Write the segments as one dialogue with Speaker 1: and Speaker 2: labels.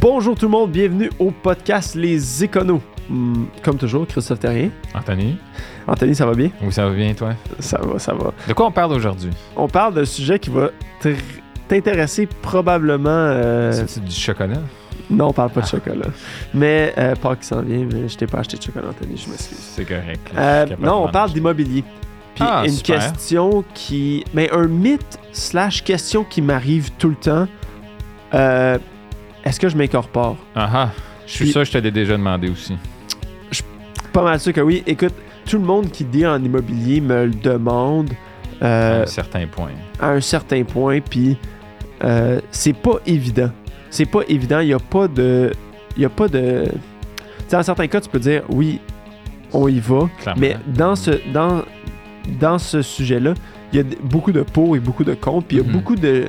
Speaker 1: Bonjour tout le monde, bienvenue au podcast Les Éconos. Hmm, comme toujours, Christophe Terrien.
Speaker 2: Anthony,
Speaker 1: Anthony, ça va bien?
Speaker 2: où ça va bien, toi?
Speaker 1: Ça va, ça va.
Speaker 2: De quoi on parle aujourd'hui?
Speaker 1: On parle d'un sujet qui va t'intéresser probablement... euh,
Speaker 2: C'est du chocolat?
Speaker 1: Non, on parle pas de chocolat. Mais, euh, pas qui s'en vient, mais je t'ai pas acheté de chocolat, Anthony, je m'excuse.
Speaker 2: C'est correct.
Speaker 1: Euh, non, on parle d'immobilier. Puis
Speaker 2: Ah,
Speaker 1: une
Speaker 2: super.
Speaker 1: question qui... Mais un mythe slash question qui m'arrive tout le temps. Euh, Est-ce que je m'incorpore?
Speaker 2: Ah ah, je suis
Speaker 1: Puis-
Speaker 2: sûr que je te l'ai déjà demandé aussi.
Speaker 1: Pas mal sûr que oui. Écoute, tout le monde qui dit en immobilier me le demande
Speaker 2: À
Speaker 1: euh,
Speaker 2: un certain point.
Speaker 1: à un certain point, puis euh, c'est pas évident. C'est pas évident. Il y a pas de. Il y a pas de. Tu sais, dans certains cas, tu peux dire oui, on y va.
Speaker 2: Clairement.
Speaker 1: Mais dans ce, dans, dans ce sujet-là, il y a d- beaucoup de pour et beaucoup de contre, puis il y a
Speaker 2: Mhm.
Speaker 1: beaucoup de,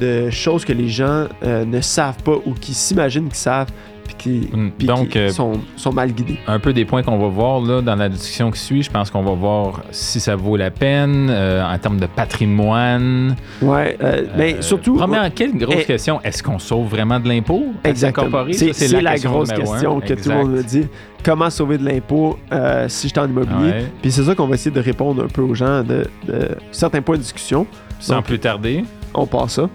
Speaker 1: de choses que les gens euh, ne savent pas ou qui s'imaginent qu'ils savent, puis qui,
Speaker 2: Mm,
Speaker 1: puis
Speaker 2: donc,
Speaker 1: qui
Speaker 2: euh,
Speaker 1: sont, sont mal guidés.
Speaker 2: Un peu des points qu'on va voir là dans la discussion qui suit. Je pense qu'on va voir si ça vaut la peine euh, en termes de patrimoine.
Speaker 1: Euh, mais surtout.
Speaker 2: Première, quelle grosse
Speaker 1: Eh,
Speaker 2: question est-ce qu'on sauve vraiment de l'impôt
Speaker 1: Exactement. C'est la, grosse question que tout le monde me dit. Comment sauver de l'impôt euh, si je suis en immobilier?
Speaker 2: Ouais.
Speaker 1: Puis c'est ça qu'on va essayer de répondre un peu aux gens de, de certains points de discussion.
Speaker 2: Sans
Speaker 1: Donc,
Speaker 2: plus tarder,
Speaker 1: On passe ça.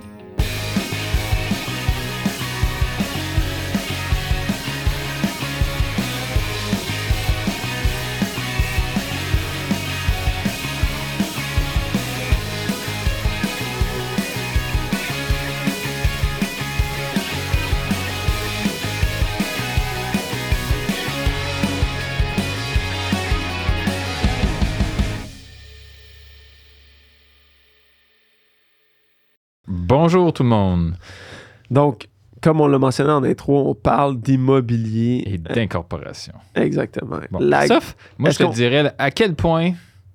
Speaker 2: Bonjour tout le monde
Speaker 1: Donc, comme on l'a mentionné en intro, on parle d'immobilier.
Speaker 2: et d'incorporation.
Speaker 1: Exactement.
Speaker 2: Bon.
Speaker 1: La-
Speaker 2: Sauf, moi, je te dirais à quel point,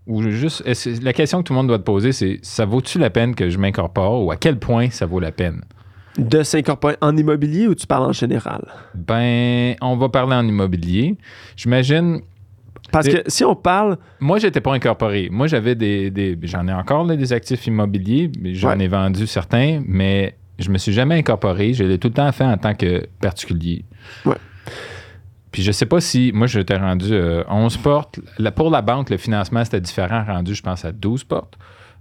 Speaker 2: ou juste, la question que tout le monde doit te poser, c'est ça vaut-tu la peine que je m'incorpore ou à quel point ça vaut la peine?
Speaker 1: de s'incorporer en immobilier ou tu parles en général?
Speaker 2: Ben, on va parler en immobilier. J'imagine,
Speaker 1: Parce que si on parle,
Speaker 2: moi, j'étais pas incorporé. Moi, j'avais des, des- j'en ai encore là, des actifs immobiliers, j'en
Speaker 1: Ouais.
Speaker 2: ai vendu certains, mais je me suis jamais incorporé. Je l'ai tout le temps fait en tant que particulier.
Speaker 1: Ouais.
Speaker 2: Puis je sais pas si, moi, je t'ai rendu euh, 11 portes. Pour la banque, le financement, c'était différent, rendu, je pense, à 12 portes.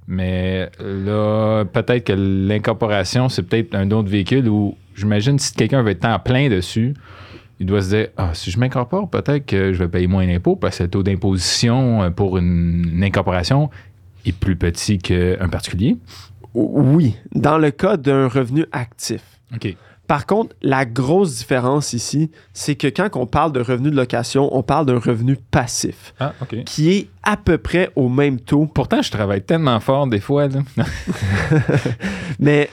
Speaker 2: Mais là, peut-être que l'incorporation, c'est peut-être un autre véhicule où, j'imagine, si quelqu'un veut être temps plein dessus, il doit se dire Ah, si je m'incorpore, peut-être que je vais payer moins d'impôts parce que le taux d'imposition euh, pour une, une incorporation est plus petit qu'un particulier.
Speaker 1: oui, dans le cas d'un revenu actif.
Speaker 2: OK.
Speaker 1: Par contre, la grosse différence ici, c'est que quand on parle de revenu de location, on parle d'un revenu passif,
Speaker 2: Ah,
Speaker 1: qui est à peu près au même taux.
Speaker 2: Pourtant, je travaille tellement fort des fois. là.
Speaker 1: Mais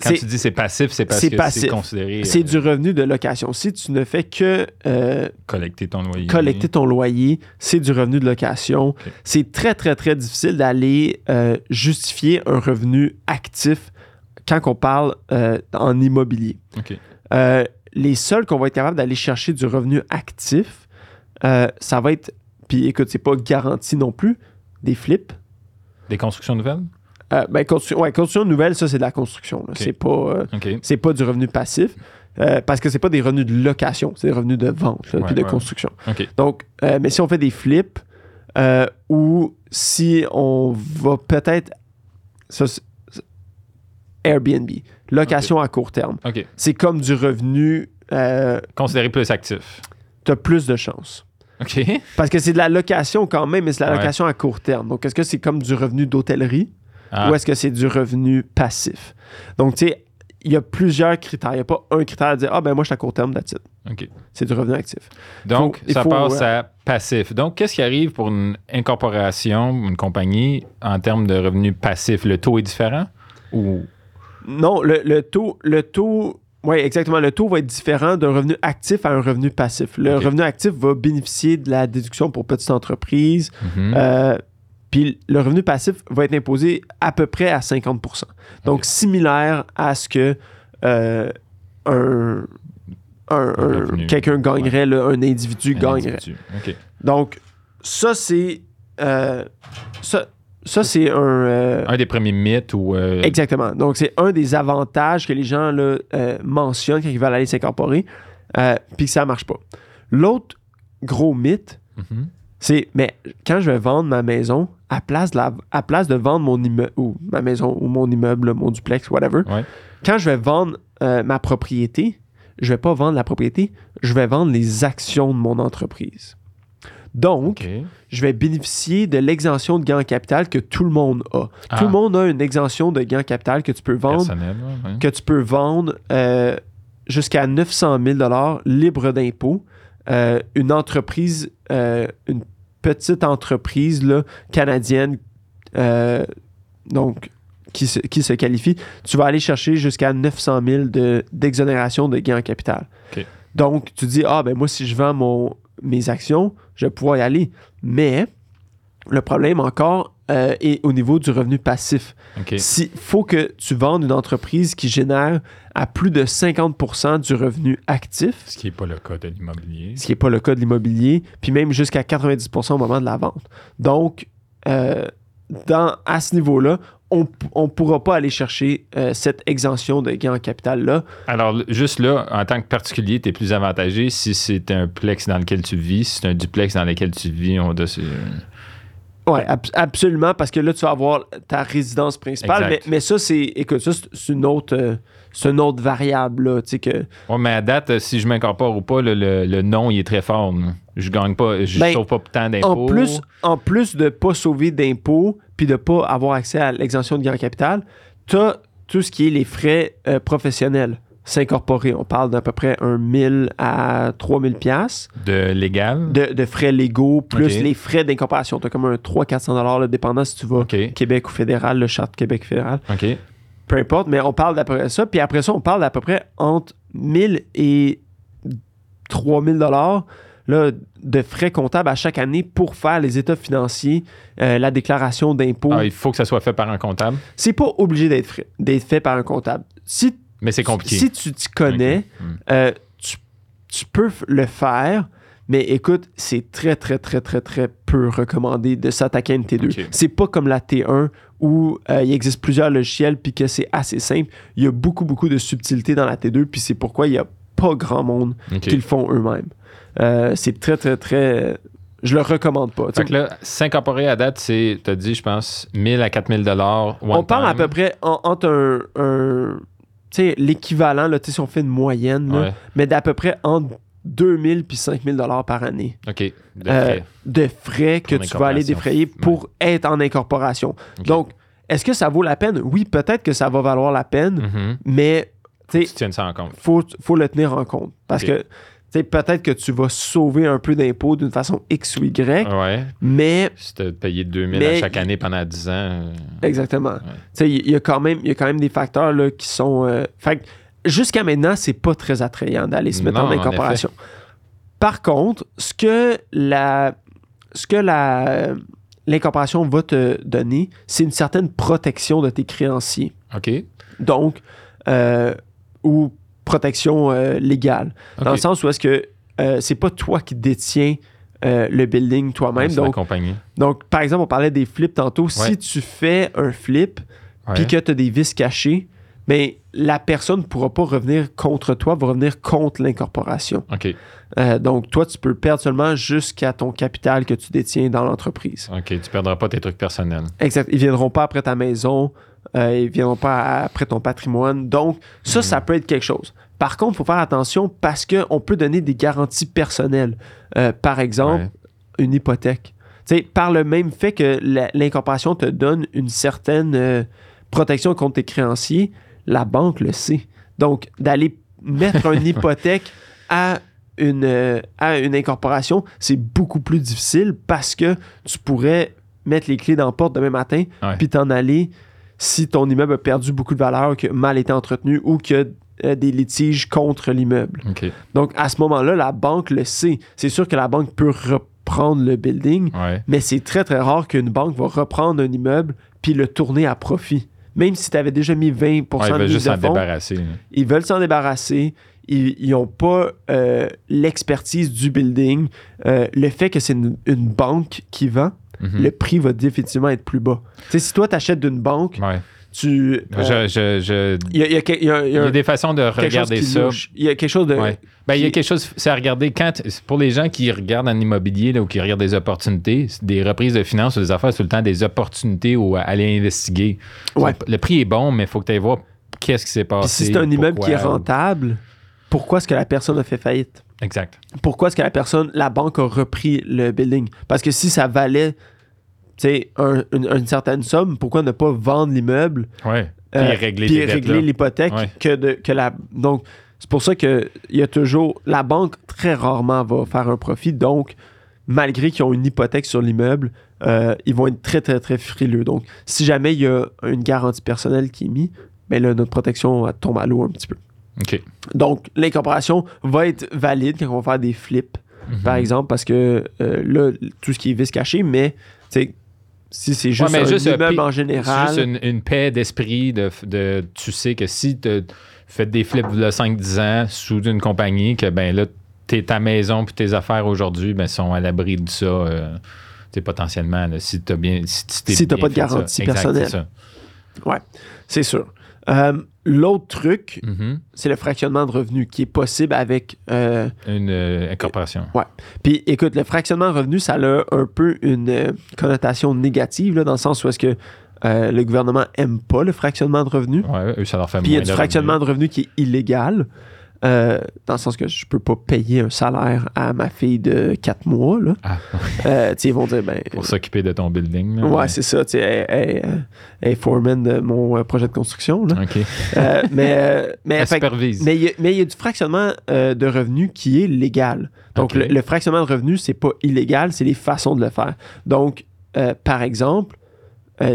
Speaker 2: Quand tu dis c'est passif, c'est parce que c'est considéré
Speaker 1: c'est
Speaker 2: euh,
Speaker 1: du revenu de location. Si tu ne fais que euh,
Speaker 2: collecter ton loyer.
Speaker 1: collecter ton loyer, c'est du revenu de location. C'est très, très, très difficile d'aller euh, justifier un revenu actif quand on parle en immobilier. Les seuls qu'on va être capable d'aller chercher du revenu actif, ça va être, puis écoute, c'est pas garanti non plus, des flips.
Speaker 2: Des constructions nouvelles?
Speaker 1: Euh, ben, constru- ouais, construction nouvelle, ça, c'est de la construction. C'est pas, euh, c'est pas du revenu passif. euh, parce que c'est pas des revenus de location, c'est des revenus de vente là,
Speaker 2: Ouais,
Speaker 1: puis de
Speaker 2: ouais.
Speaker 1: construction. Donc, mais si on fait des flips, ou si on va peut-être. Airbnb, location à court terme. C'est comme du revenu,
Speaker 2: Considéré plus actif.
Speaker 1: tu as plus de chances. Parce que c'est de la location quand même, mais c'est de la location à court terme. Donc, est-ce que c'est comme du revenu d'hôtellerie?
Speaker 2: Ah,
Speaker 1: ou est-ce que c'est du revenu passif? Donc, tu sais, il y a plusieurs critères. Il n'y a pas un critère à dire Ah, ben moi, je suis à court terme, that's it.
Speaker 2: OK.
Speaker 1: C'est du revenu actif.
Speaker 2: Donc,
Speaker 1: Faut-
Speaker 2: ça
Speaker 1: faut,
Speaker 2: passe
Speaker 1: euh,
Speaker 2: à passif. Donc, qu'est-ce qui arrive pour une incorporation, une compagnie, en termes de revenus passifs? Le taux est différent? Ou...
Speaker 1: Non, le, le taux, le taux, oui, exactement. Le taux va être différent d'un revenu actif à un revenu passif. Le revenu actif va bénéficier de la déduction pour petites entreprises.
Speaker 2: Mhm.
Speaker 1: euh, puis le revenu passif va être imposé à peu près à 50% Donc, similaire à ce que euh, un, un- un-
Speaker 2: revenu.
Speaker 1: quelqu'un gagnerait, là, un individu gagnerait.
Speaker 2: individu.
Speaker 1: Donc, ça, c'est. euh, ça, ça, c'est un. euh,
Speaker 2: Un des premiers mythes ou. euh,
Speaker 1: Exactement. Donc, c'est un des avantages que les gens là, euh, mentionnent quand ils veulent aller s'incorporer, puis que ça marche pas. L'autre gros mythe,
Speaker 2: mhm.
Speaker 1: c'est mais quand je vais vendre ma maison, à place de, la- à place de vendre mon immeuble, ou ma maison, ou mon immeuble, mon duplex, whatever,
Speaker 2: Ouais.
Speaker 1: quand je vais vendre euh, ma propriété, je vais pas vendre la propriété, je vais vendre les actions de mon entreprise. Donc, je vais bénéficier de l'exemption de gain en capital que tout le monde a.
Speaker 2: Ah.
Speaker 1: Tout le monde a une exemption de gain en capital que tu peux vendre,
Speaker 2: ouais.
Speaker 1: que tu peux vendre euh, jusqu'à 900 000 libre d'impôt. Euh, une entreprise, euh, une petite entreprise là, canadienne, euh, donc qui se, qui se qualifie, tu vas aller chercher jusqu'à 900 000 de- d'exonération de, gain en capital. Donc, tu dis, ah, ben moi, si je vends mon, mes actions, je vais pouvoir y aller. Mais le problème encore euh, est au niveau du revenu passif. Il faut que tu vendes une entreprise qui génère à plus de 50 du revenu actif,
Speaker 2: Ce qui n'est pas le cas de l'immobilier.
Speaker 1: ce qui n'est pas le cas de l'immobilier, puis même jusqu'à 90 au moment de la vente. Donc, euh, dans, à ce niveau-là, on ne pourra pas aller chercher euh, cette exemption de gain en capital-là.
Speaker 2: Alors, juste là, en tant que particulier, tu es plus avantagé si c'est un plex dans lequel tu vis, si c'est un duplex dans lequel tu vis. On doit
Speaker 1: Oui, absolument, parce que là, tu vas avoir ta résidence principale. Mais, mais ça, c'est. Écoute, ça, c'est- une autre. euh, c'est une autre variable, là, tu sais, que...
Speaker 2: Ouais, mais à date, euh, si je m'incorpore ou pas, le, le, le nom, il est très fort. là. Je gagne pas, je
Speaker 1: Ben,
Speaker 2: sauve pas tant d'impôts.
Speaker 1: En plus, en plus de ne pas sauver d'impôts puis de ne pas avoir accès à l'exemption de gain en capital, tu as tout ce qui est les frais euh, professionnels. S'incorporer, on parle d'à peu près un 1000 à 3000 pièces
Speaker 2: de légal?
Speaker 1: de, de frais légaux plus les frais d'incorporation. Tu as comme un 300-400 dollars, dépendant si tu vas. Québec ou fédéral, le charte Québec fédéral,
Speaker 2: OK.
Speaker 1: peu importe, mais on parle d'à peu près ça. Puis après ça, on parle d'à peu près entre 1000 et 3000 dollars là, de frais comptables à chaque année pour faire les états financiers, euh, la déclaration d'impôt.
Speaker 2: Ah, il faut que ça soit fait par un comptable,
Speaker 1: C'est pas obligé d'être fait, d'être fait par un comptable. Si,
Speaker 2: mais c'est compliqué.
Speaker 1: si tu t'y connais.
Speaker 2: Hmm.
Speaker 1: euh, tu, tu peux le faire, mais écoute, c'est très, très, très, très, très peu recommandé de s'attaquer à une T2.
Speaker 2: Ok.
Speaker 1: C'est pas comme la T1 où euh, il existe plusieurs logiciels puis que c'est assez simple. Il y a beaucoup, beaucoup de subtilité dans la T2, puis c'est pourquoi il n'y a pas grand monde qui le font eux-mêmes. Euh, c'est très, très, très. Je le recommande pas. Tu
Speaker 2: Fait que là, s'incorporer à date, c'est, t'as dit, je pense, 1000 à 4000 dollars.
Speaker 1: on parle à peu près en- entre un. tu l'équivalent, là, tu sais, si on fait une moyenne, là,
Speaker 2: Ouais.
Speaker 1: mais d'à peu près entre 2000 puis 5000 dollars par année
Speaker 2: OK. De
Speaker 1: euh,
Speaker 2: frais.
Speaker 1: de frais que tu vas aller défrayer pour être en incorporation. Donc, est-ce que ça vaut la peine? Oui, peut-être que ça va valoir la peine,
Speaker 2: Mhm.
Speaker 1: mais tu
Speaker 2: Tu
Speaker 1: sais,
Speaker 2: tiens ça en compte.
Speaker 1: faut, faut le tenir en compte. Parce que peut-être que tu vas sauver un peu d'impôts d'une façon X ou Y,
Speaker 2: Ouais.
Speaker 1: mais
Speaker 2: Si t'as payé 2000
Speaker 1: Mais
Speaker 2: à chaque année pendant 10 ans. euh,
Speaker 1: Exactement. Tu sais, Il y, a quand même- il y a quand même des facteurs là, qui sont. euh, fait jusqu'à maintenant, c'est pas très attrayant d'aller se mettre
Speaker 2: Non,
Speaker 1: en
Speaker 2: en
Speaker 1: incorporation. Par contre, ce que la, ce que la, l'incorporation va te donner, c'est une certaine protection de tes créanciers.
Speaker 2: OK.
Speaker 1: Donc, euh, ou protection euh, légale. Dans le sens où est-ce que euh, c'est pas toi qui détiens euh, le building toi-même.
Speaker 2: La
Speaker 1: Donc, donc, par exemple, on parlait des flips tantôt. Si
Speaker 2: Ouais.
Speaker 1: tu fais un flip,
Speaker 2: Ouais.
Speaker 1: puis que tu as des vis cachés, mais la personne ne pourra pas revenir contre toi, va revenir contre l'incorporation.
Speaker 2: OK.
Speaker 1: Euh, donc, toi, tu peux perdre seulement jusqu'à ton capital que tu détiens dans l'entreprise.
Speaker 2: OK. Tu perdras pas tes trucs personnels.
Speaker 1: Exact. Ils viendront pas après ta maison, euh, ils viendront pas après ton patrimoine. Donc, ça, ça peut être quelque chose. Par contre, il faut faire attention parce qu'on peut donner des garanties personnelles. Euh, par exemple,
Speaker 2: Ouais.
Speaker 1: une hypothèque. Par le même fait que l'incorporation te donne une certaine euh, protection contre tes créanciers, la banque le sait. Donc, d'aller mettre une hypothèque à une, euh, à une incorporation, c'est beaucoup plus difficile parce que tu pourrais mettre les clés dans la porte demain matin puis t'en aller si ton immeuble a perdu beaucoup de valeur, que mal été entretenu ou qu'il y a euh, des litiges contre l'immeuble. Donc, à ce moment-là, la banque le sait. C'est sûr que la banque peut reprendre le building,
Speaker 2: Ouais.
Speaker 1: mais c'est très, très rare qu'une banque va reprendre un immeuble puis le tourner à profit. Même si tu avais déjà mis 20
Speaker 2: Ouais, ils
Speaker 1: de
Speaker 2: juste
Speaker 1: de fonds,
Speaker 2: débarrasser.
Speaker 1: ils veulent s'en débarrasser. Ils n'ont pas euh, l'expertise du building. Euh, le fait que c'est une, une banque qui vend,
Speaker 2: Mhm.
Speaker 1: le prix va définitivement être plus bas. Tu sais, si toi, tu achètes d'une banque,
Speaker 2: Ouais.
Speaker 1: tu. euh,
Speaker 2: Je- je- je-
Speaker 1: Il y, a, il y a que- il y a- il y
Speaker 2: Il y
Speaker 1: a
Speaker 2: a des façons de regarder ça.
Speaker 1: louche. Il y a quelque chose de.
Speaker 2: Ouais. Ben, il y a quelque chose, c'est à regarder quand, pour les gens qui regardent en immobilier là, ou qui regardent des opportunités, des reprises de finances ou des affaires, c'est tout le temps des opportunités ou aller investiguer.
Speaker 1: Ouais.
Speaker 2: Le prix est bon, mais il faut que tu ailles voir qu'est-ce qui s'est
Speaker 1: Puis
Speaker 2: passé.
Speaker 1: si c'est un immeuble qui est
Speaker 2: ou-
Speaker 1: rentable, pourquoi est-ce que la personne a fait faillite?
Speaker 2: Exact.
Speaker 1: Pourquoi est-ce que la personne, la banque a repris le building? Parce que si ça valait tu sais, un- une, une certaine somme, pourquoi ne pas vendre l'immeuble
Speaker 2: Ouais. Puis
Speaker 1: euh,
Speaker 2: régler
Speaker 1: puis régler l'hypothèque
Speaker 2: Ouais.
Speaker 1: que, de, que la. Donc, c'est pour ça que il y a toujours. La banque, très rarement, va faire un profit. Donc, malgré qu'ils ont une hypothèque sur l'immeuble, euh, ils vont être très, très, très frileux. Donc, si jamais il y a une garantie personnelle qui est mise, ben là, notre protection tombe à l'eau un petit peu. Donc, l'incorporation va être valide quand on va faire des flips,
Speaker 2: Mhm.
Speaker 1: par exemple, parce que euh, là, tout ce qui est vis caché, mais, tu si c'est juste
Speaker 2: mais
Speaker 1: un
Speaker 2: juste,
Speaker 1: immeuble en
Speaker 2: C'est
Speaker 1: général.
Speaker 2: juste une, une paix d'esprit de, de- tu sais que si tu fais des flips de 5-10 ans sous une compagnie, que ben là, t'es ta maison puis tes affaires aujourd'hui ben, sont à l'abri de ça. euh, tu potentiellement, là, si t'as bien. Si, t'es
Speaker 1: Si pas de
Speaker 2: ça.
Speaker 1: garantie
Speaker 2: Exact,
Speaker 1: personnelle.
Speaker 2: c'est.
Speaker 1: Ouais, c'est sûr. Euh, L'autre truc,
Speaker 2: Mhm.
Speaker 1: c'est le fractionnement de revenus qui est possible avec. euh,
Speaker 2: Une euh, incorporation.
Speaker 1: Puis écoute, le fractionnement de revenus, ça a un peu une euh, connotation négative, là, dans le sens où est-ce que euh, le gouvernement aime pas le fractionnement de revenus.
Speaker 2: Ouais, eux, ça leur fait
Speaker 1: Puis il y a du
Speaker 2: de
Speaker 1: fractionnement de revenus qui est illégal. Euh, dans le sens que je peux pas payer un salaire à ma fille de 4 mois. Là.
Speaker 2: Ah,
Speaker 1: Euh, ils vont dire, ben,
Speaker 2: pour s'occuper de ton building. là.
Speaker 1: ouais, c'est ça. Elle, elle- elle- est foreman de mon euh, projet de construction. Là.
Speaker 2: OK.
Speaker 1: Euh, mais mais,
Speaker 2: Elle
Speaker 1: fait que-
Speaker 2: supervise.
Speaker 1: mais il y a- mais y, a du fractionnement de revenus qui est légal. Donc, le, le fractionnement de revenus, c'est pas illégal, c'est les façons de le faire. Donc, par exemple,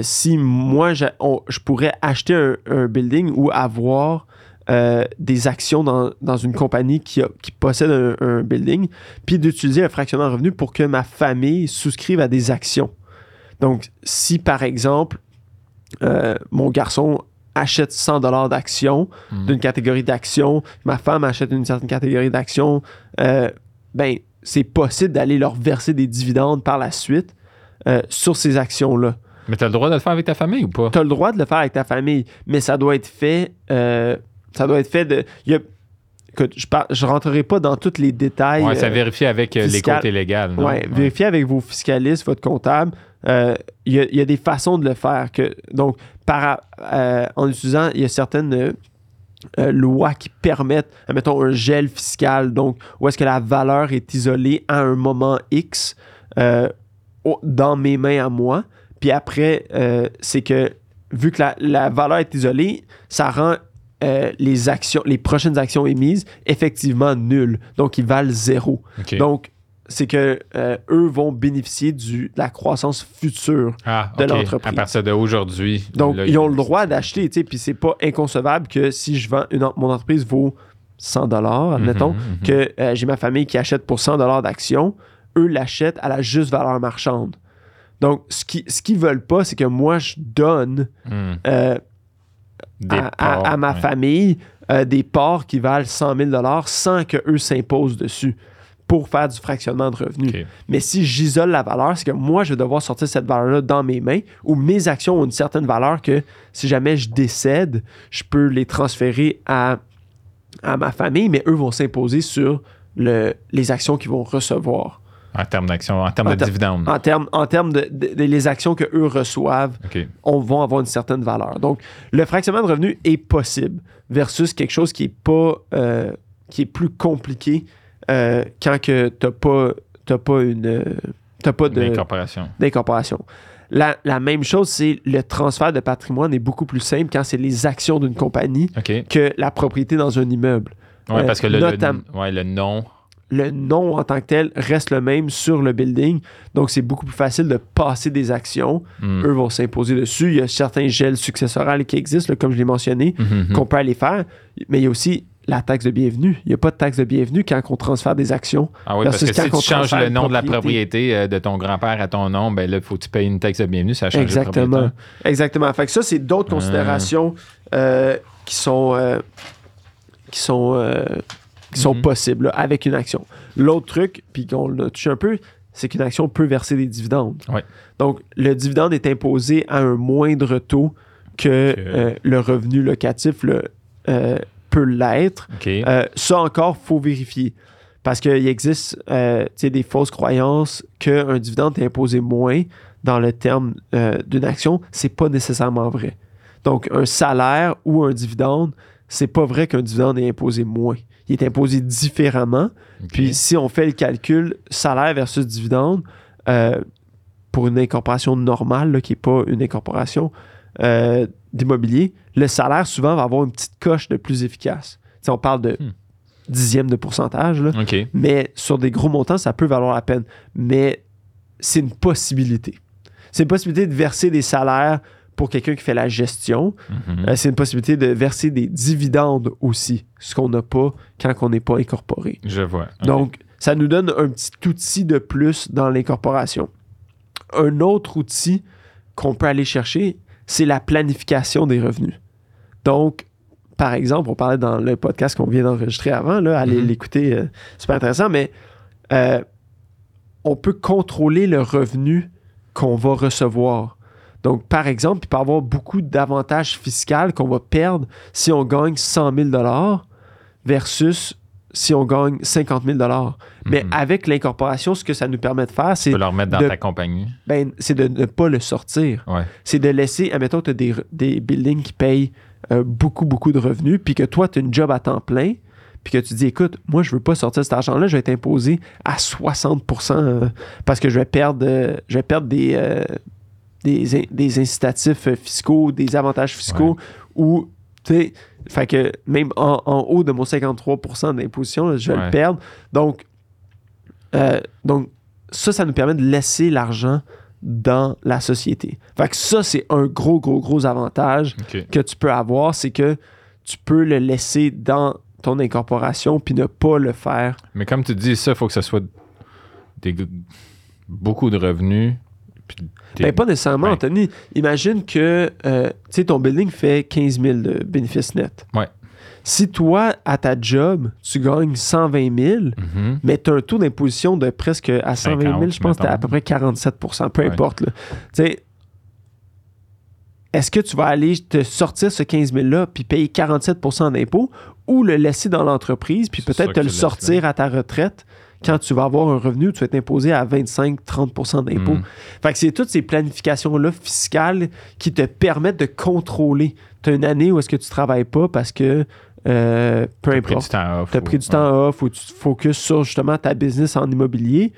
Speaker 1: si moi, on- je pourrais acheter un, un building ou avoir euh, des actions dans, dans une compagnie qui, a- qui possède un, un building, puis d'utiliser un fractionnement de revenus pour que ma famille souscrive à des actions. Donc, si par exemple, euh, mon garçon achète 100 dollars d'actions
Speaker 2: Mm.
Speaker 1: d'une catégorie d'actions, ma femme achète une certaine catégorie d'actions, euh, ben c'est possible d'aller leur verser des dividendes par la suite euh, sur ces actions-là.
Speaker 2: Mais tu as le droit de le faire avec ta famille ou pas?
Speaker 1: Tu as le droit de le faire avec ta famille, mais ça doit être fait. euh, ça doit être fait de. il y a- écoute, je ne rentrerai pas dans tous les détails.
Speaker 2: Ouais, ça
Speaker 1: euh,
Speaker 2: vérifie avec euh, les côtés légaux. non?
Speaker 1: Ouais, vérifiez avec vos fiscalistes, votre comptable. Euh, Il y, a- il y a des façons de le faire. Que, donc, par, euh, en utilisant, il y a certaines euh, lois qui permettent, mettons, un gel fiscal, donc où est-ce que la valeur est isolée à un moment X euh, au- dans mes mains à moi. Puis après, euh, c'est que vu que la, la valeur est isolée, ça rend euh, les actions, les prochaines actions émises effectivement nulles. Donc, ils valent zéro. Donc, c'est que euh, eux vont bénéficier du, de la croissance future.
Speaker 2: ah,
Speaker 1: de l'entreprise.
Speaker 2: À partir d'aujourd'hui.
Speaker 1: Donc,
Speaker 2: là,
Speaker 1: ils ont le droit d'acheter, tu sais, puis c'est pas inconcevable que si je vends, une, mon entreprise vaut 100 dollars, admettons,
Speaker 2: Mhm, mhm.
Speaker 1: que euh, j'ai ma famille qui achète pour 100 dollars d'actions, eux l'achètent à la juste valeur marchande. Donc, ce qu'ils ce qu'ils veulent pas, c'est que moi, je donne
Speaker 2: Hmm.
Speaker 1: euh,
Speaker 2: Des
Speaker 1: à, à-
Speaker 2: parts,
Speaker 1: à ma
Speaker 2: ouais.
Speaker 1: famille euh, des parts qui valent 100 000 sans qu'eux s'imposent dessus pour faire du fractionnement de revenus. Mais si j'isole la valeur, c'est que moi, je vais devoir sortir cette valeur-là dans mes mains ou mes actions ont une certaine valeur que si jamais je décède, je peux les transférer à, à ma famille, mais eux vont s'imposer sur le, les actions qu'ils vont recevoir.
Speaker 2: En termes d'action, en termes
Speaker 1: En
Speaker 2: de dividendes.
Speaker 1: En termes en termes de, de- de les actions que eux reçoivent, on va avoir une certaine valeur. Donc, le fractionnement de revenus est possible versus quelque chose qui est pas euh, qui est plus compliqué euh, quand que t'as pas t'as pas une euh, t'as pas de d'incorporation. La, la même chose, c'est le transfert de patrimoine est beaucoup plus simple quand c'est les actions d'une compagnie que la propriété dans un immeuble. Euh,
Speaker 2: parce que le, le-
Speaker 1: notam-
Speaker 2: ouais, le nom.
Speaker 1: Le nom en tant que tel reste le même sur le building, donc c'est beaucoup plus facile de passer des actions.
Speaker 2: hmm.
Speaker 1: Eux vont s'imposer dessus. Il y a certains gels successorales qui existent, là, comme je l'ai mentionné,
Speaker 2: Mhm, mhm.
Speaker 1: qu'on peut aller faire, mais il y a aussi la taxe de bienvenue. Il n'y a pas de taxe de bienvenue quand on transfère des actions.
Speaker 2: Ah oui, parce que si tu changes le nom de la
Speaker 1: propriété.
Speaker 2: euh, de ton grand-père à ton nom, ben là, il faut que tu payes une taxe de bienvenue, ça change
Speaker 1: Exactement. Exactement. Fait que ça, c'est d'autres
Speaker 2: Ah.
Speaker 1: considérations euh, qui sont, euh, qui sont euh, qui sont
Speaker 2: Mhm.
Speaker 1: possibles là, avec une action. L'autre truc, puis qu'on l'a touché un peu, c'est qu'une action peut verser des dividendes.
Speaker 2: Ouais.
Speaker 1: Donc, le dividende est imposé à un moindre taux que euh, le revenu locatif le, euh, peut l'être. Euh, ça encore, faut vérifier. Parce qu'il existe des fausses croyances qu'un dividende est imposé moins dans le terme d'une action. C'est pas nécessairement vrai. Donc, un salaire ou un dividende, c'est pas vrai qu'un dividende est imposé moins. Il est imposé différemment. Puis, si on fait le calcul salaire versus dividende, euh, pour une incorporation normale, là, qui n'est pas une incorporation euh, d'immobilier, le salaire souvent va avoir une petite coche de plus efficace. Tu sais, on parle de
Speaker 2: Hmm.
Speaker 1: dixième de pourcentage, là, mais sur des gros montants, ça peut valoir la peine. Mais c'est une possibilité. C'est une possibilité de verser des salaires pour quelqu'un qui fait la gestion.
Speaker 2: Mhm.
Speaker 1: Euh, c'est une possibilité de verser des dividendes aussi, ce qu'on n'a pas quand on n'est pas incorporé.
Speaker 2: Je vois.
Speaker 1: Donc, ça nous donne un petit outil de plus dans l'incorporation. Un autre outil qu'on peut aller chercher, c'est la planification des revenus. Donc, par exemple, on parlait dans le podcast qu'on vient d'enregistrer avant, là, allez
Speaker 2: Mhm.
Speaker 1: l'écouter, euh, super intéressant, mais euh, on peut contrôler le revenu qu'on va recevoir. Donc, par exemple, il peut y avoir beaucoup d'avantages fiscaux qu'on va perdre si on gagne 100 000 versus si on gagne 50 000 Mais
Speaker 2: Mhm.
Speaker 1: avec l'incorporation, ce que ça nous permet de faire, c'est
Speaker 2: peux le remettre dans
Speaker 1: de-
Speaker 2: ta compagnie.
Speaker 1: ben, c'est de ne pas le sortir.
Speaker 2: Ouais.
Speaker 1: C'est de laisser, admettons, tu as des, des buildings qui payent euh, beaucoup, beaucoup de revenus, puis que toi, tu as une job à temps plein, puis que tu dis, écoute, moi, je veux pas sortir cet argent-là, je vais être imposé à 60% euh, parce que je vais perdre, euh, je vais perdre des, euh, des, des incitatifs euh, fiscaux, des avantages fiscaux, ou, tu sais, fait que même en, en haut de mon 53 d'imposition, là, je vais
Speaker 2: Ouais.
Speaker 1: le perdre. Donc, euh, donc, ça, ça nous permet de laisser l'argent dans la société. Fait que ça, c'est un gros, gros, gros avantage que tu peux avoir, c'est que tu peux le laisser dans ton incorporation puis ne pas le faire.
Speaker 2: Mais comme tu dis, ça, il faut que ce soit des, beaucoup de revenus.
Speaker 1: Ben, pas nécessairement,
Speaker 2: Ouais.
Speaker 1: Anthony. Imagine que euh, ton building fait 15 000 de bénéfices nets.
Speaker 2: Ouais.
Speaker 1: Si toi, à ta job, tu gagnes 120 000,
Speaker 2: Mhm.
Speaker 1: mais tu as un taux d'imposition de presque à 120 000,
Speaker 2: 50,
Speaker 1: je pense que tu à
Speaker 2: mettons.
Speaker 1: peu près 47% peu
Speaker 2: Ouais.
Speaker 1: importe. là. Tu sais, est-ce que tu vas aller te sortir ce 15 000-là puis payer 47% d'impôts ou le laisser dans l'entreprise puis peut-être te le sortir à ta retraite? Quand tu vas avoir un revenu tu vas être imposé à 25-30 d'impôts?
Speaker 2: Mhm.
Speaker 1: Fait que c'est toutes ces planifications-là fiscales qui te permettent de contrôler. Tu as une année où est-ce que tu travailles pas parce que euh, peu
Speaker 2: T'as pris
Speaker 1: importe
Speaker 2: du temps off.
Speaker 1: tu as
Speaker 2: ou-
Speaker 1: pris du temps off ou tu te focuses sur justement ta business en immobilier,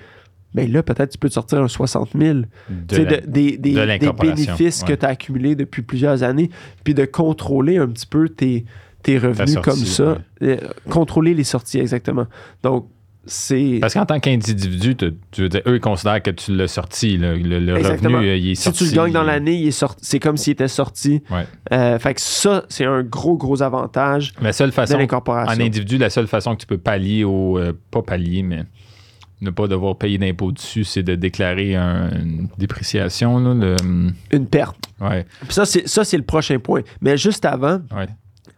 Speaker 1: mais là, peut-être tu peux te sortir un 60 000.
Speaker 2: de
Speaker 1: Tu sais,
Speaker 2: la-
Speaker 1: de- des, des-
Speaker 2: de
Speaker 1: des
Speaker 2: l'incorporation,
Speaker 1: bénéfices que tu as accumulés depuis plusieurs années, puis de contrôler un petit peu tes, tes revenus
Speaker 2: sortie,
Speaker 1: comme ça. Euh, contrôler les sorties, exactement. Donc, c'est.
Speaker 2: Parce qu'en tant qu'individu, tu tu veux dire, eux, ils considèrent que tu l'as sorti. Le, le- le
Speaker 1: Exactement.
Speaker 2: revenu, euh, il est
Speaker 1: Si
Speaker 2: sorti.
Speaker 1: tu le gagnes dans l'année, il est sorti- c'est comme s'il était sorti.
Speaker 2: Ouais.
Speaker 1: Euh, fait que ça, c'est un gros, gros avantage
Speaker 2: La seule
Speaker 1: de
Speaker 2: façon, en
Speaker 1: l'incorporation.
Speaker 2: individu, la seule façon que tu peux pallier au. euh, pas pallier, mais ne pas devoir payer d'impôt dessus, c'est de déclarer un- une dépréciation. Là, le-
Speaker 1: Une perte.
Speaker 2: ouais,
Speaker 1: Puis ça, c'est ça, c'est le prochain point. Mais juste avant,
Speaker 2: ouais.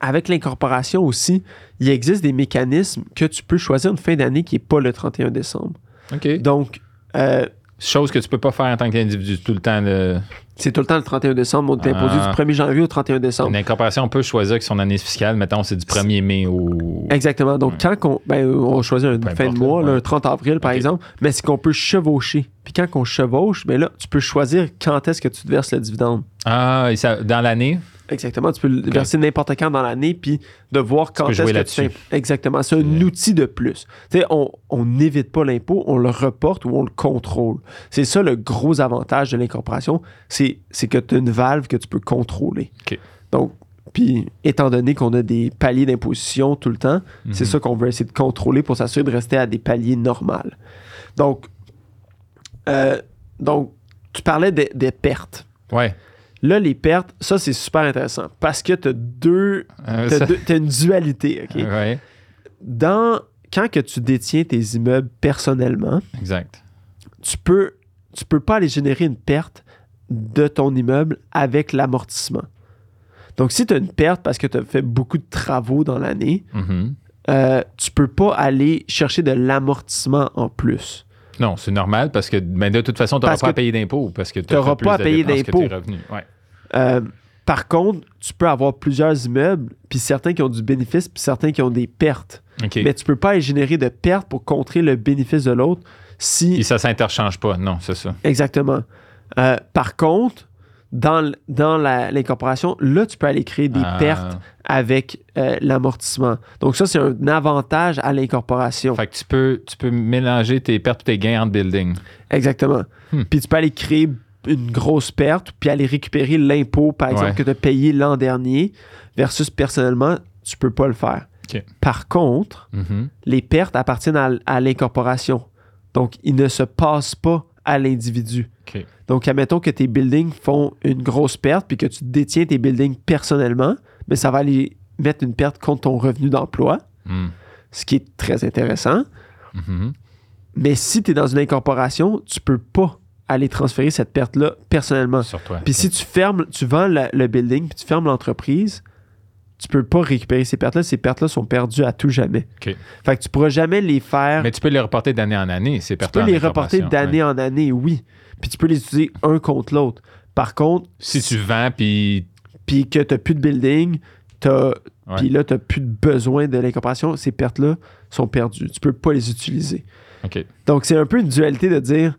Speaker 1: Avec l'incorporation aussi, il existe des mécanismes que tu peux choisir une fin d'année qui n'est pas le 31 décembre.
Speaker 2: OK.
Speaker 1: Donc, euh,
Speaker 2: Chose que tu peux pas faire en tant qu'individu tout le temps. le-
Speaker 1: c'est tout le temps le 31 décembre. On est imposé
Speaker 2: Ah.
Speaker 1: du 1er janvier au 31 décembre.
Speaker 2: Une incorporation peut choisir que son année fiscale, mettons, c'est du 1er mai au.
Speaker 1: Exactement. Donc,
Speaker 2: Ouais.
Speaker 1: quand on, ben, on choisit une fin de mois,
Speaker 2: ouais.
Speaker 1: un 30 avril, par exemple, mais c'est qu'on peut chevaucher. Puis quand on chevauche, ben là, tu peux choisir quand est-ce que tu te verses le dividende.
Speaker 2: Ah, et ça, dans l'année?
Speaker 1: Exactement. Tu peux le verser n'importe quand dans l'année, puis de voir quand est-ce que tu Exactement. C'est un outil de plus. Tu sais, on n'évite pas l'impôt, on le reporte ou on le contrôle. C'est ça le gros avantage de l'incorporation, c'est c'est que tu as une valve que tu peux contrôler. Donc, puis étant donné qu'on a des paliers d'imposition tout le temps, c'est
Speaker 2: Mhm.
Speaker 1: ça qu'on veut essayer de contrôler pour s'assurer de rester à des paliers normaux. Donc, euh, donc tu parlais des- des pertes.
Speaker 2: Ouais.
Speaker 1: Là, les pertes, ça, c'est super intéressant parce que tu as deux.
Speaker 2: Euh,
Speaker 1: T'as
Speaker 2: ça-
Speaker 1: deux- t'as une dualité, OK?
Speaker 2: Ouais,
Speaker 1: Dans, quand que tu détiens tes immeubles personnellement,
Speaker 2: exact.
Speaker 1: tu peux, tu peux pas aller générer une perte de ton immeuble avec l'amortissement. Donc, si tu as une perte parce que tu as fait beaucoup de travaux dans l'année,
Speaker 2: Mhm.
Speaker 1: euh, tu peux pas aller chercher de l'amortissement en plus.
Speaker 2: Non, c'est normal parce que ben, de toute façon, tu n'auras pas à payer d'impôts parce que tu
Speaker 1: t'auras pas à payer d'impôts.
Speaker 2: Ouais.
Speaker 1: Euh, par contre, tu peux avoir plusieurs immeubles, puis certains qui ont du bénéfice, puis certains qui ont des pertes. Mais tu peux pas générer de pertes pour contrer le bénéfice de l'autre si
Speaker 2: Et ça s'interchange pas. Non, c'est ça.
Speaker 1: Exactement. Euh, par contre, dans, dans l'incorporation, là, tu peux aller créer des
Speaker 2: Ah.
Speaker 1: pertes avec euh, l'amortissement. Donc, ça, c'est un avantage à l'incorporation.
Speaker 2: Fait que tu peux, tu peux mélanger tes pertes et tes gains entre buildings.
Speaker 1: Exactement.
Speaker 2: Hmm.
Speaker 1: Puis tu peux aller créer une grosse perte, puis aller récupérer l'impôt, par exemple,
Speaker 2: Ouais.
Speaker 1: que tu as payé l'an dernier, versus personnellement, tu peux pas le faire. Par contre,
Speaker 2: Mhm.
Speaker 1: les pertes appartiennent à, à l'incorporation. Donc, ils ne se passent pas à l'individu. Donc, admettons que tes buildings font une grosse perte puis que tu détiens tes buildings personnellement, mais ça va aller mettre une perte contre ton revenu d'emploi,
Speaker 2: Mm.
Speaker 1: ce qui est très intéressant.
Speaker 2: Mhm.
Speaker 1: Mais si tu es dans une incorporation, tu peux pas aller transférer cette perte-là personnellement.
Speaker 2: Sur toi.
Speaker 1: Puis si tu fermes, tu vends la- le building puis tu fermes l'entreprise, tu peux pas récupérer ces pertes-là. Ces pertes-là sont perdues à tout jamais.
Speaker 2: OK.
Speaker 1: Fait que tu pourras jamais les faire.
Speaker 2: Mais tu peux les reporter d'année en année, ces
Speaker 1: tu
Speaker 2: pertes
Speaker 1: peux les reporter d'année en année, oui. Puis tu peux les utiliser un contre l'autre. Par contre,
Speaker 2: Si tu vends, puis.
Speaker 1: puis que tu n'as plus de building, puis là, tu n'as plus de besoin de l'incorporation, ces pertes-là sont perdues. Tu peux pas les utiliser. Donc, c'est un peu une dualité de dire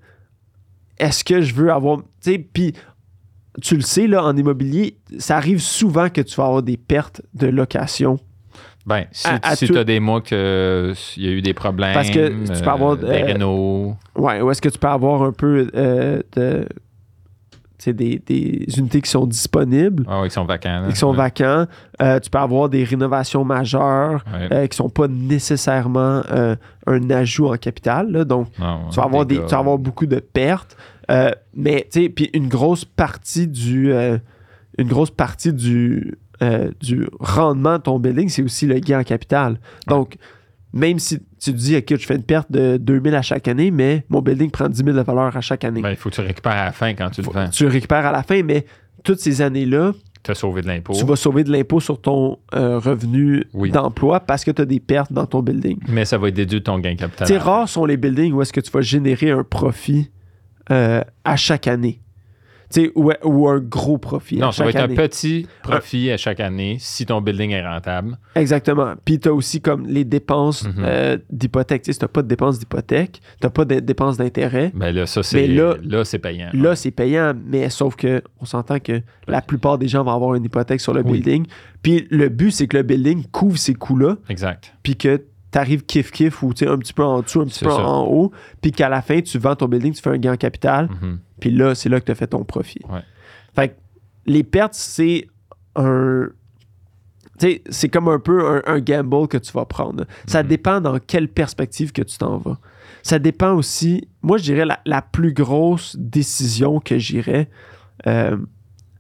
Speaker 1: est-ce que je veux avoir. Tu sais, puis tu le sais, là, en immobilier, ça arrive souvent que tu vas avoir des pertes de location.
Speaker 2: Ben, si, tu as des mois qu'il y a eu des problèmes.
Speaker 1: Parce que tu peux avoir,
Speaker 2: des
Speaker 1: euh,
Speaker 2: rénaux.
Speaker 1: Ouais, ou est-ce que tu peux avoir un peu euh, de. Des, des unités qui sont disponibles,
Speaker 2: Ah oui, qui sont vacants. là.
Speaker 1: qui sont
Speaker 2: Ouais.
Speaker 1: vacants. Euh, tu peux avoir des rénovations majeures
Speaker 2: Ouais.
Speaker 1: euh, qui sont pas nécessairement euh, un ajout en capital. là. donc, tu vas avoir, des, tu vas avoir beaucoup de pertes. Mais, tu sais, puis une grosse partie du. une grosse partie du, du rendement de ton building, c'est aussi le gain en capital. Donc, même si tu te dis, OK, je fais une perte de 2000 à chaque année, mais mon building prend 10 000 de valeur à chaque année.
Speaker 2: Ben, il faut que tu récupères à la fin quand tu le vends.
Speaker 1: Tu le récupères à la fin, mais toutes ces années-là,
Speaker 2: Tu as sauvé de l'impôt.
Speaker 1: tu vas sauver de l'impôt sur ton euh, revenu
Speaker 2: Oui.
Speaker 1: d'emploi parce que tu as des pertes dans ton building.
Speaker 2: Mais ça va être déduit de ton gain capital.
Speaker 1: C'est rares sont les buildings où est-ce que tu vas générer un profit euh, à chaque année. Ou, ou un gros profit à
Speaker 2: Non, ça va être
Speaker 1: année.
Speaker 2: un petit profit à chaque année si ton building est rentable.
Speaker 1: Exactement. Puis tu as aussi comme les dépenses
Speaker 2: Mhm.
Speaker 1: euh, d'hypothèque. Si tu n'as pas de dépenses d'hypothèque, tu n'as pas de dépenses d'intérêt.
Speaker 2: Ben là, ça, c'est
Speaker 1: Mais là-
Speaker 2: là, c'est payant.
Speaker 1: Là, c'est payant, mais sauf que on s'entend que la plupart des gens vont avoir une hypothèque sur le
Speaker 2: Oui.
Speaker 1: building. Puis le but, c'est que le building couvre ces coûts-là,
Speaker 2: Exact.
Speaker 1: puis que tu arrives kiff-kiff ou un petit peu en dessous, un petit peu
Speaker 2: ça.
Speaker 1: en haut, puis qu'à la fin, tu vends ton building, tu fais un gain en capital,
Speaker 2: Mhm.
Speaker 1: Puis là, c'est là que tu as fait ton profit.
Speaker 2: Ouais.
Speaker 1: Fait que les pertes, c'est un. Tu sais, c'est comme un peu un, un gamble que tu vas prendre. Ça
Speaker 2: Mhm.
Speaker 1: dépend dans quelle perspective que tu t'en vas. Ça dépend aussi. Moi, je dirais la, la plus grosse décision que j'irais, euh,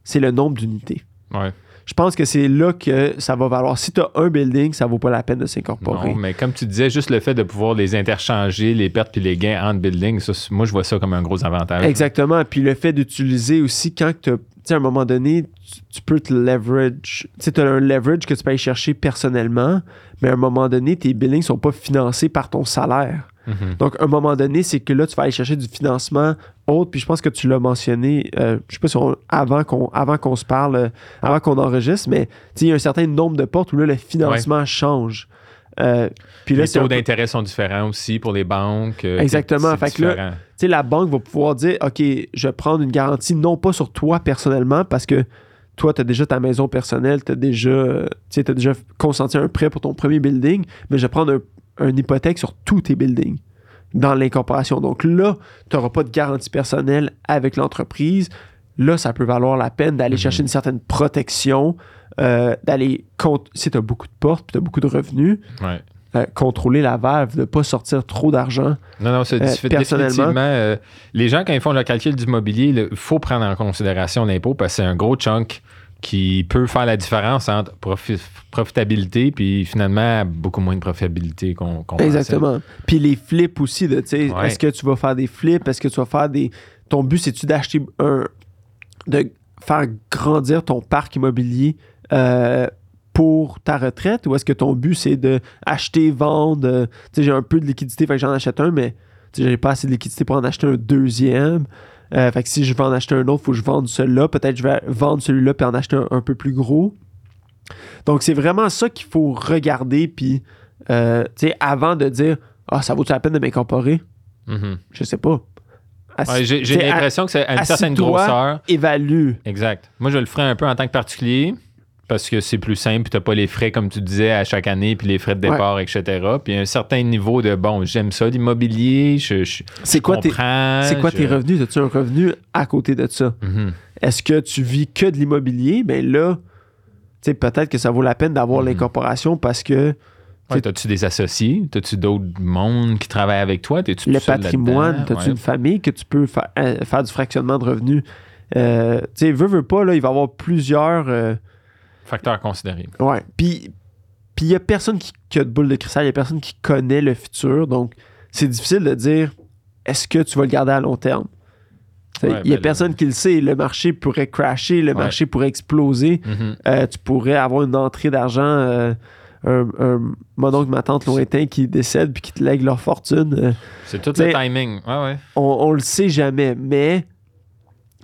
Speaker 1: c'est le nombre d'unités.
Speaker 2: Ouais.
Speaker 1: Je pense que c'est là que ça va valoir. Si tu as un building, ça vaut pas la peine de s'incorporer.
Speaker 2: Non, mais comme tu disais, juste le fait de pouvoir les interchanger, les pertes puis les gains entre buildings, ça, moi, je vois ça comme un gros avantage.
Speaker 1: Exactement. Puis le fait d'utiliser aussi quand tu tu sais, à un moment donné, tu, tu peux te leverage. Tu sais, tu as un leverage que tu peux aller chercher personnellement, mais à un moment donné, tes billings sont pas financés par ton salaire.
Speaker 2: Mhm.
Speaker 1: Donc, à un moment donné, c'est que là, tu vas aller chercher du financement autre. Puis je pense que tu l'as mentionné, euh, je sais pas si on- avant qu'on avant qu'on se parle, euh, avant qu'on enregistre, mais il y a un certain nombre de portes où là, le financement change. Euh, puis là,
Speaker 2: les taux
Speaker 1: peu-
Speaker 2: d'intérêt sont différents aussi pour les banques. euh,
Speaker 1: Exactement. Fait que là,
Speaker 2: différent.
Speaker 1: tu sais, la banque va pouvoir dire OK, je vais prendre une garantie non pas sur toi personnellement parce que toi, tu as déjà ta maison personnelle, tu as déjà, tu sais, t'as déjà consenti un prêt pour ton premier building, mais je vais prendre un- une hypothèque sur tous tes buildings dans l'incorporation. Donc là, tu n'auras pas de garantie personnelle avec l'entreprise. Là, ça peut valoir la peine d'aller
Speaker 2: Mhm.
Speaker 1: chercher une certaine protection, euh, d'aller, si tu as beaucoup de portes, tu as beaucoup de revenus,
Speaker 2: Ouais.
Speaker 1: euh, contrôler la valve, de ne pas sortir trop d'argent.
Speaker 2: Non, non, c'est
Speaker 1: Euh, personnellement-
Speaker 2: définitivement. euh, les gens, quand ils font le calcul d'immobilier, il faut prendre en considération l'impôt parce que c'est un gros chunk qui peut faire la différence entre profi- profitabilité puis finalement beaucoup moins de profitabilité qu'on pensait.
Speaker 1: Exactement. Puis les flips aussi, de,
Speaker 2: Ouais.
Speaker 1: est-ce que tu vas faire des flips? Est-ce que tu vas faire des. Ton but, c'est-tu d'acheter un. de faire grandir ton parc immobilier euh, pour ta retraite? Ou est-ce que ton but c'est de acheter, vendre, euh, tu sais, j'ai un peu de liquidité, fait que j'en achète un, mais j'ai pas assez de liquidité pour en acheter un deuxième. Euh, fait que si je veux en acheter un autre, il faut que je vende celui-là. Peut-être que je vais vendre celui-là puis en acheter un, un peu plus gros. Donc, c'est vraiment ça qu'il faut regarder. Puis, euh, tu sais, avant de dire Ah, ça vaut-tu la peine de m'incorporer?
Speaker 2: Mhm.
Speaker 1: Je sais pas.
Speaker 2: Ouais, J'ai l'impression que c'est à une certaine grosseur.
Speaker 1: Évalue.
Speaker 2: Exact. Moi, je le ferais un peu en tant que particulier parce que c'est plus simple, tu n'as pas les frais, comme tu disais, à chaque année, puis les frais de départ, etc. Puis un certain niveau de, bon, j'aime ça, l'immobilier, je, je
Speaker 1: C'est quoi, tes,
Speaker 2: comprends.
Speaker 1: c'est quoi
Speaker 2: je-
Speaker 1: tes revenus? As-tu un revenu à côté de ça?
Speaker 2: Mhm.
Speaker 1: Est-ce que tu vis que de l'immobilier? Ben là, tu sais, peut-être que ça vaut la peine d'avoir
Speaker 2: Mhm.
Speaker 1: l'incorporation parce que
Speaker 2: Ouais, T'as-tu des associés? T'as-tu d'autres mondes qui travaillent avec toi? T'es-tu
Speaker 1: le patrimoine,
Speaker 2: là-dedans?
Speaker 1: as-tu
Speaker 2: Ouais.
Speaker 1: une famille que tu peux fa- euh, faire du fractionnement de revenus? Euh, Tu sais, veux, veux pas, là, il va y avoir plusieurs. euh,
Speaker 2: Facteur à considérer.
Speaker 1: Ouais. Puis puis il y a personne qui, qui a de boule de cristal, il y a personne qui connaît le futur. Donc, c'est difficile de dire est-ce que tu vas le garder à long terme?
Speaker 2: Ouais,
Speaker 1: il y a
Speaker 2: ben,
Speaker 1: personne qui le sait. Le marché pourrait crasher, le
Speaker 2: Ouais.
Speaker 1: marché pourrait exploser.
Speaker 2: Mhm.
Speaker 1: Euh, tu pourrais avoir une entrée d'argent, euh, un, un mon oncle, ma tante lointain qui décède puis qui te lègue leur fortune. Euh,
Speaker 2: C'est tout le timing. Ouais, ouais.
Speaker 1: on, on le sait jamais, mais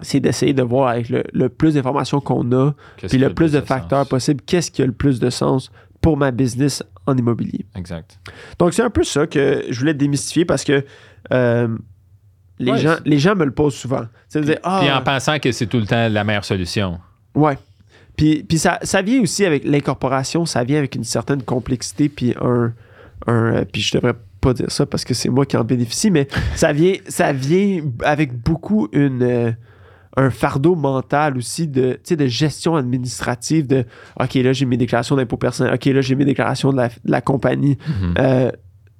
Speaker 1: c'est d'essayer de voir avec le, le plus d'informations qu'on a, puis le plus de facteurs possibles, qu'est-ce qui a le plus de sens pour ma business en immobilier.
Speaker 2: Exact.
Speaker 1: Donc, c'est un peu ça que je voulais démystifier parce que euh, les,
Speaker 2: Ouais,
Speaker 1: gens, les gens me le posent souvent. De dire, ah,
Speaker 2: Puis en pensant que c'est tout le temps la meilleure solution.
Speaker 1: ouais. Puis, puis ça, ça vient aussi avec l'incorporation, ça vient avec une certaine complexité, puis un. un euh, puis je devrais pas dire ça parce que c'est moi qui en bénéficie, mais ça vient, ça vient avec beaucoup une. Un fardeau mental aussi de, de gestion administrative de OK, là, j'ai mes déclarations d'impôt personnel. OK, là, j'ai mes déclarations de la, de la compagnie.
Speaker 2: Mhm.
Speaker 1: Euh,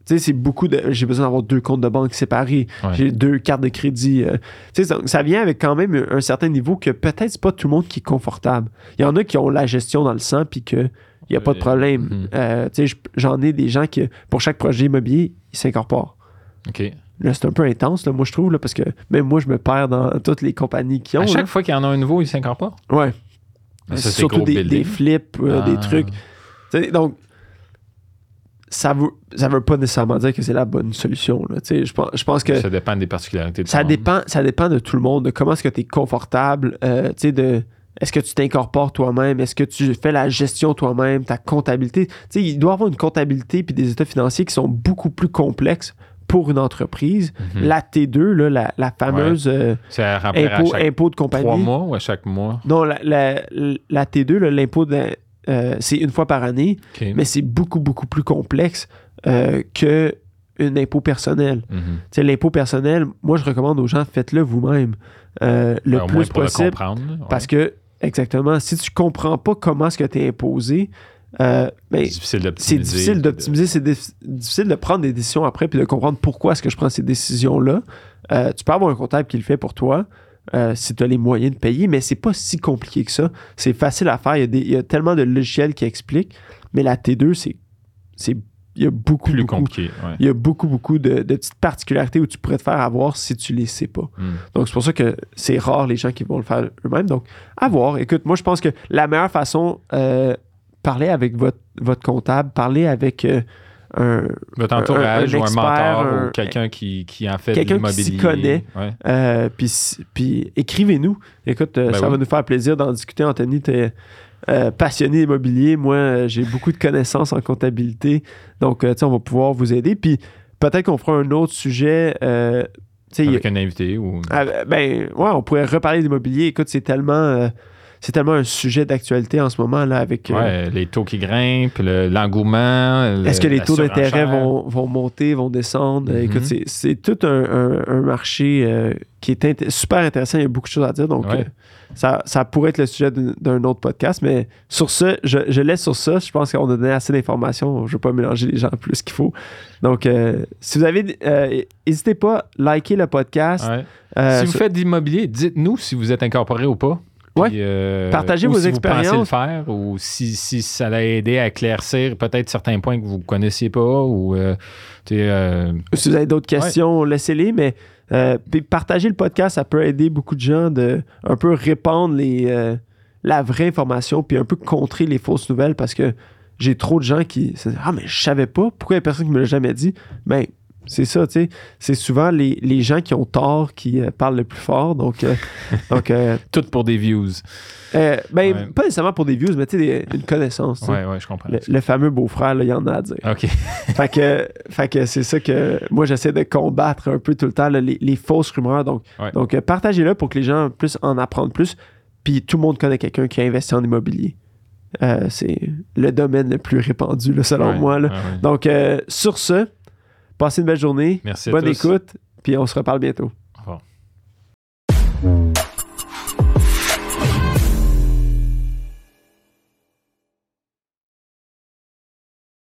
Speaker 1: tu sais, c'est beaucoup de. J'ai besoin d'avoir deux comptes de banque séparés.
Speaker 2: Ouais.
Speaker 1: J'ai deux cartes de crédit. euh. tu sais, ça vient avec quand même un certain niveau que peut-être c'est pas tout le monde qui est confortable. Il y en a qui ont la gestion dans le sang puis que il n'y a pas de problème.
Speaker 2: mhm.
Speaker 1: Euh, tu sais, je- j'en ai des gens qui, pour chaque projet immobilier, ils s'incorporent.
Speaker 2: OK.
Speaker 1: Là, c'est un peu intense, là, moi, je trouve, là, parce que même moi, je me perds dans toutes les compagnies qui ont.
Speaker 2: À chaque
Speaker 1: là.
Speaker 2: fois qu'il y en a un nouveau, il s'incorpore.
Speaker 1: Ouais.
Speaker 2: Ça, c'est
Speaker 1: Surtout des, flips, euh, des
Speaker 2: Ah.
Speaker 1: trucs. Donc, ça veut, ça veut pas nécessairement dire que c'est la bonne solution. Là. Tu sais, Je, pense, je pense que
Speaker 2: Ça dépend des particularités de
Speaker 1: ça
Speaker 2: monde.
Speaker 1: dépend, ça dépend de tout le monde, de comment est-ce que tu es confortable, euh, tu sais, de est-ce que tu t'incorpores toi-même, est-ce que tu fais la gestion toi-même, ta comptabilité. Tu sais, il doit y avoir une comptabilité puis des états financiers qui sont beaucoup plus complexes pour une entreprise.
Speaker 2: Mhm.
Speaker 1: La T2, là, la, la fameuse euh, impôt, de compagnie.
Speaker 2: trois mois ou à chaque mois?
Speaker 1: Non, la, la- la T2, là, l'impôt, euh, c'est une fois par année, mais c'est beaucoup, beaucoup plus complexe euh, que un impôt personnel.
Speaker 2: Mhm.
Speaker 1: L'impôt personnel, moi, je recommande aux gens, faites-le vous-même euh, le
Speaker 2: Ben,
Speaker 1: plus possible.
Speaker 2: le ouais.
Speaker 1: Parce que, exactement, si tu comprends pas comment est-ce que tu es imposé, euh, ben,
Speaker 2: c'est difficile
Speaker 1: c'est
Speaker 2: d'optimiser.
Speaker 1: difficile d'optimiser, c'est dif- difficile de prendre des décisions après puis de comprendre pourquoi est-ce que je prends ces décisions-là. Euh, tu peux avoir un comptable qui le fait pour toi euh, si tu as les moyens de payer, mais c'est pas si compliqué que ça. C'est facile à faire. Il y, a des- il y a tellement de logiciels qui expliquent, mais la T2, c'est. c'est il y a beaucoup,
Speaker 2: plus
Speaker 1: beaucoup,
Speaker 2: compliqué. ouais.
Speaker 1: il y a beaucoup, beaucoup de, de petites particularités où tu pourrais te faire avoir si tu les sais pas.
Speaker 2: Mm.
Speaker 1: Donc, c'est pour ça que c'est rare les gens qui vont le faire eux-mêmes. Donc, à voir. Écoute, moi, je pense que la meilleure façon, parler avec votre, votre comptable, parler avec euh, un,
Speaker 2: Votre entourage
Speaker 1: un
Speaker 2: ou un
Speaker 1: expert,
Speaker 2: mentor
Speaker 1: un-
Speaker 2: ou quelqu'un qui, qui en fait
Speaker 1: quelqu'un
Speaker 2: de
Speaker 1: qui s'y connaît.
Speaker 2: Ouais.
Speaker 1: euh, puis, écrivez-nous. Écoute, euh,
Speaker 2: Ben
Speaker 1: ça
Speaker 2: oui.
Speaker 1: va nous faire plaisir d'en discuter. Anthony, tu es passionné immobilier. Moi, j'ai beaucoup de connaissances en comptabilité. Donc, on va pouvoir vous aider. Puis peut-être qu'on fera un autre sujet. a-
Speaker 2: Avec un invité ou.
Speaker 1: Ah, ben, ouais, on pourrait reparler d'immobilier. Écoute, c'est tellement, euh, c'est tellement un sujet d'actualité en ce moment là avec. euh,
Speaker 2: les taux qui grimpent, le- l'engouement. le-
Speaker 1: Est-ce que les taux d'intérêt vont, vont monter, vont descendre?
Speaker 2: Mhm.
Speaker 1: Écoute, c'est- c'est tout un, un- un marché euh, qui est int- super intéressant. Il y a beaucoup de choses à dire. Donc,
Speaker 2: Ouais.
Speaker 1: euh, ça, ça pourrait être le sujet d'un- autre podcast. Mais sur ce, je, je laisse sur ça. Je pense qu'on a donné assez d'informations. Je ne veux pas mélanger les gens plus qu'il faut. Donc, si vous avez. N'hésitez pas à liker le podcast.
Speaker 2: Ouais. Si vous
Speaker 1: sur-
Speaker 2: faites de l'immobilier, dites-nous si vous êtes incorporé ou pas.
Speaker 1: Ouais.
Speaker 2: Puis, euh,
Speaker 1: Partagez vos
Speaker 2: si
Speaker 1: expériences.
Speaker 2: Vous pensez le faire ou si, si ça l'a aidé à éclaircir peut-être certains points que vous ne connaissiez pas ou euh, euh,
Speaker 1: Si vous avez d'autres questions, laissez-les, mais puis partager le podcast, ça peut aider beaucoup de gens de un peu répandre les, la vraie information, puis un peu contrer les fausses nouvelles parce que j'ai trop de gens qui se disent Ah, mais je savais pas, pourquoi il y a personne qui me l'a jamais dit? Mais c'est ça, tu sais. C'est souvent les, les gens qui ont tort qui euh, parlent le plus fort. Donc, euh, donc euh,
Speaker 2: Tout pour des views.
Speaker 1: ben,
Speaker 2: Ouais.
Speaker 1: pas nécessairement pour des views, mais tu sais, une connaissance. sais.
Speaker 2: Ouais, ouais, je comprends.
Speaker 1: Le, le fameux beau-frère, il y en a à dire.
Speaker 2: OK.
Speaker 1: fait que, fait que c'est ça que moi, j'essaie de combattre un peu tout le temps, là, les, les fausses rumeurs. Donc,
Speaker 2: Ouais.
Speaker 1: donc partagez-le pour que les gens puissent en apprendre plus. Puis tout le monde connaît quelqu'un qui a investi en immobilier. C'est le domaine le plus répandu, là, selon moi. là. Donc, sur ce, passez une belle journée.
Speaker 2: Merci à
Speaker 1: Bonne
Speaker 2: tous.
Speaker 1: écoute. Puis on se reparle bientôt.